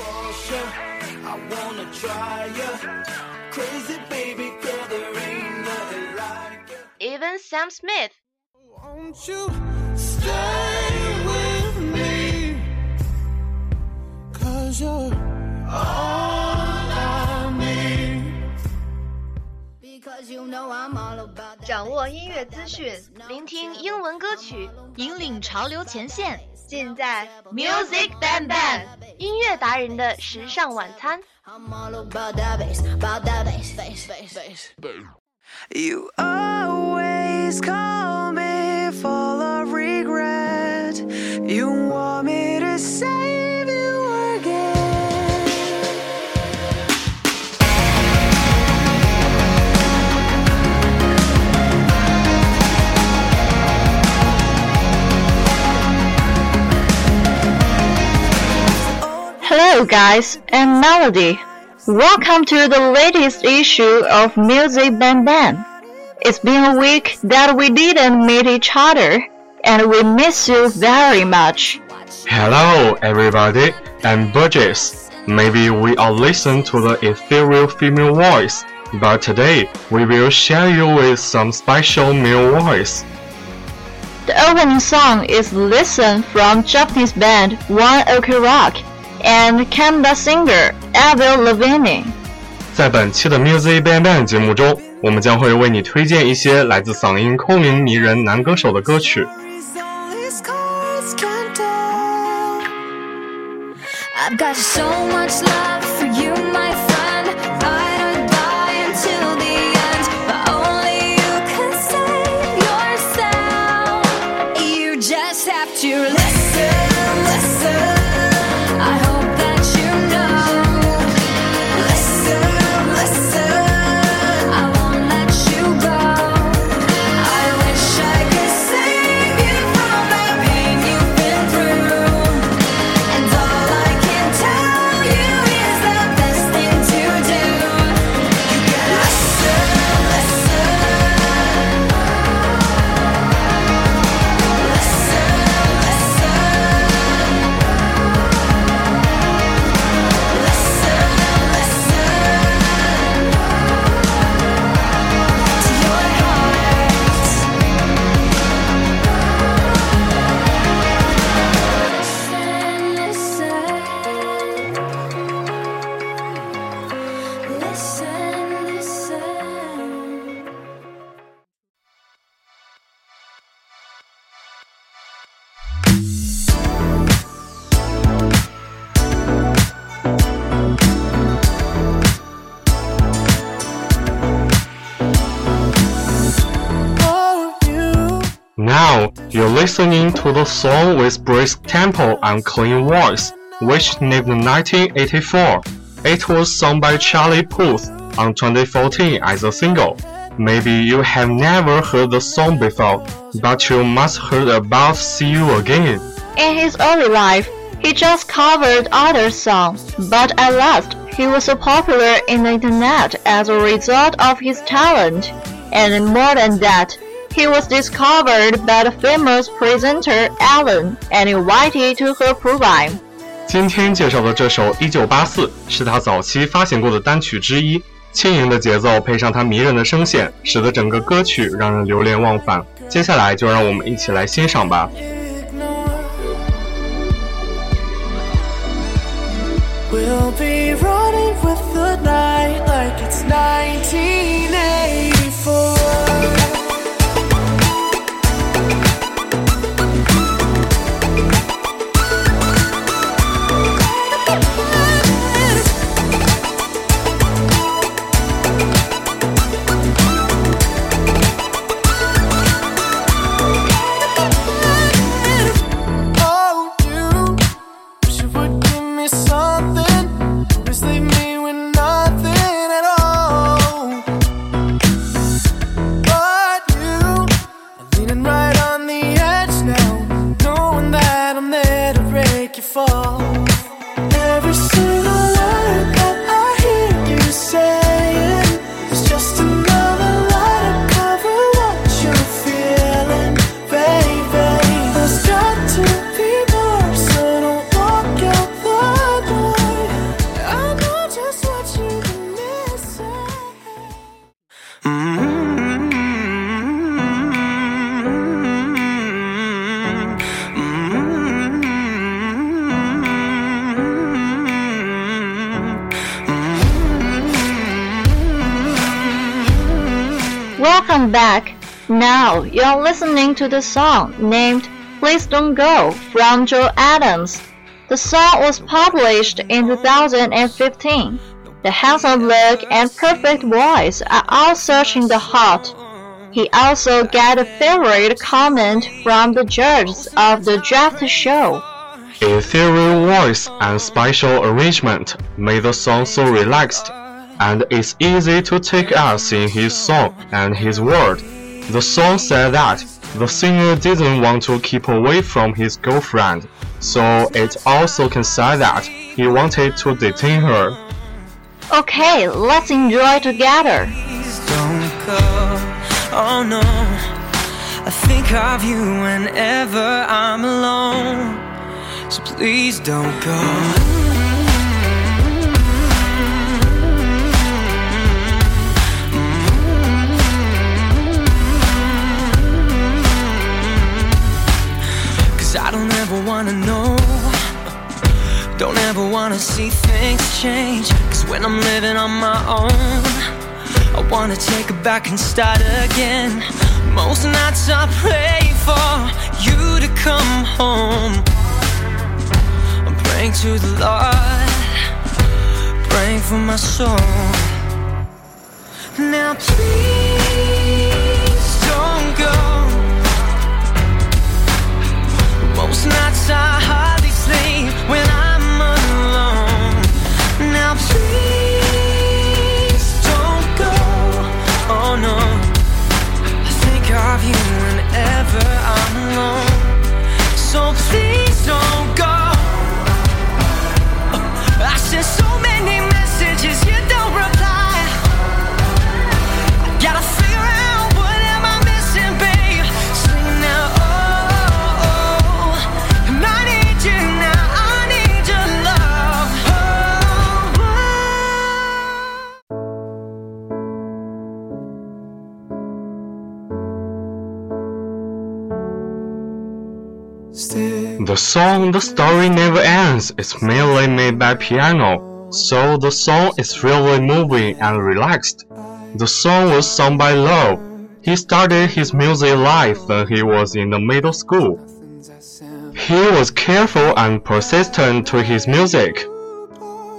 I wanna try ya. Crazy baby girl, there ain't nothing like ya. even Sam Smith. Won't you stay with me? Cause you're all I need. Because you know I'm all about that. 掌握音乐资讯，聆听英文歌曲，引领潮流前线。尽在 Music Bang Bang 音乐达人的时尚晚餐。 I'm all about that bass, about that bass, bass, bass, bass. You always call me full of regret. You Hello, guys, I'm Melody. Welcome to the latest issue of Music Bang Bang. It's been a week that we didn't meet each other, and we miss you very much. Hello, everybody. I'm Burgess. Maybe we all listen to the ethereal female voice, but today we will share you with some special male voice. The opening song is Listen from Japanese band One Ok Rock and Canada singer Avril Lavigne. 在本期的 Music Bang Bang 节目中，我们将会为你推荐一些来自嗓音空灵迷人男歌手的歌曲。I've got so much love you're listening to the song with brisk tempo and clean voice, which named 1984. It was sung by Charlie Puth on 2014 as a single. Maybe you have never heard the song before, but you must heard about See You Again. In his early life, he just covered other songs, but at last, he was so popular in the internet as a result of his talent, and more than that, he was discovered by the famous presenter Ellen and invited to her program. 今天介绍的这首《一九八四》是他早期发行过的单曲之一，轻盈的节奏配上他迷人的声线，使得整个歌曲让人流连忘返。接下来就让我们一起来欣赏吧。 We'll be running with the night like it's 1984. Welcome back. Now you're listening to the song named Please Don't Go from Joel Adams. The song was published in 2015. The handsome look and perfect voice are all searching the heart. He also got a favorite comment from the judges of the draft show. Ethereal voice and special arrangement made the song so relaxed, and it's easy to take us in his song and his word. The song said that the singer didn't want to keep away from his girlfriend, so it also can say that he wanted to detain her. Okay, let's enjoy together. Please don't go. Oh no. I think of you whenever I'm alone. So please don't go. I don't ever wanna know. Don't ever wanna see things change. Cause when I'm living on my own, I wanna take it back and start again. Most nights I pray for you to come home. I'm praying to the Lord, praying for my soul. Now please Most nights I hardly The song The Story Never Ends is mainly made by piano, so the song is really moving and relaxed. The song was sung by Lauv. He started his music life when he was in the middle school. He was careful and persistent to his music.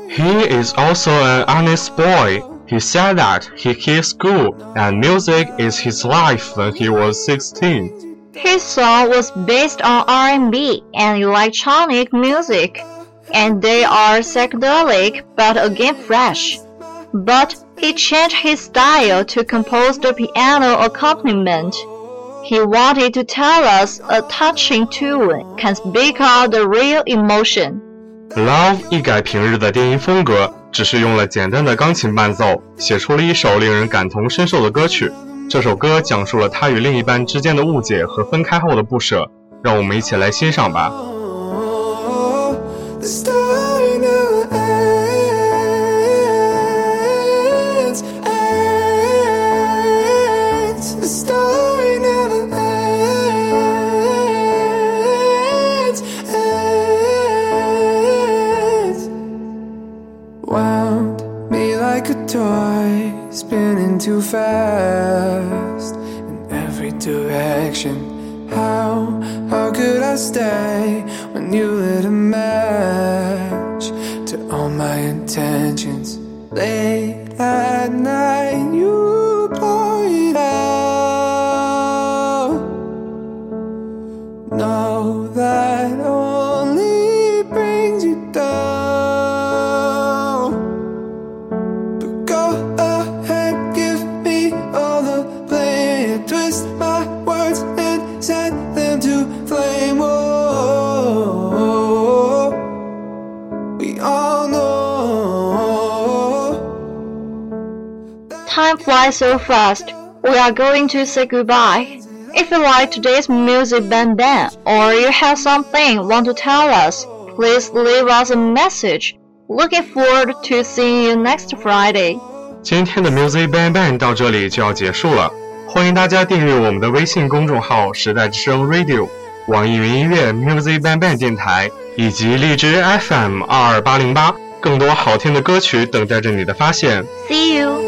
He is also an honest boy. He said that he hates school and music is his life when he was 16. His song was based on R&B and electronic music, and they are psychedelic but again fresh. But he changed his style to compose the piano accompaniment. He wanted to tell us a touching tune can speak out the real emotion. Lauv 一改平日的电音风格，只是用了简单的钢琴伴奏，写出了一首令人感同身受的歌曲。这首歌讲述了他与另一半之间的误解和分开后的不舍，让我们一起来欣赏吧。To all my intentions? Late at night, you pour it out. Know that only brings you down. But go ahead, give me all the blame. Twist my words and set them to flame. Oh, Time flies so fast. We are going to say goodbye. If you like today's music band band or you have something want to tell us, please leave us a message. Looking forward to seeing you next Friday. 今天的 Music Bang Bang 到这里就要结束了，欢迎大家订阅我们的微信公众号“时代之声 Radio”、网易云音乐 Music Bang Bang 电台以及荔枝 FM 二二八零八，更多好听的歌曲等待着你的发现。 See you.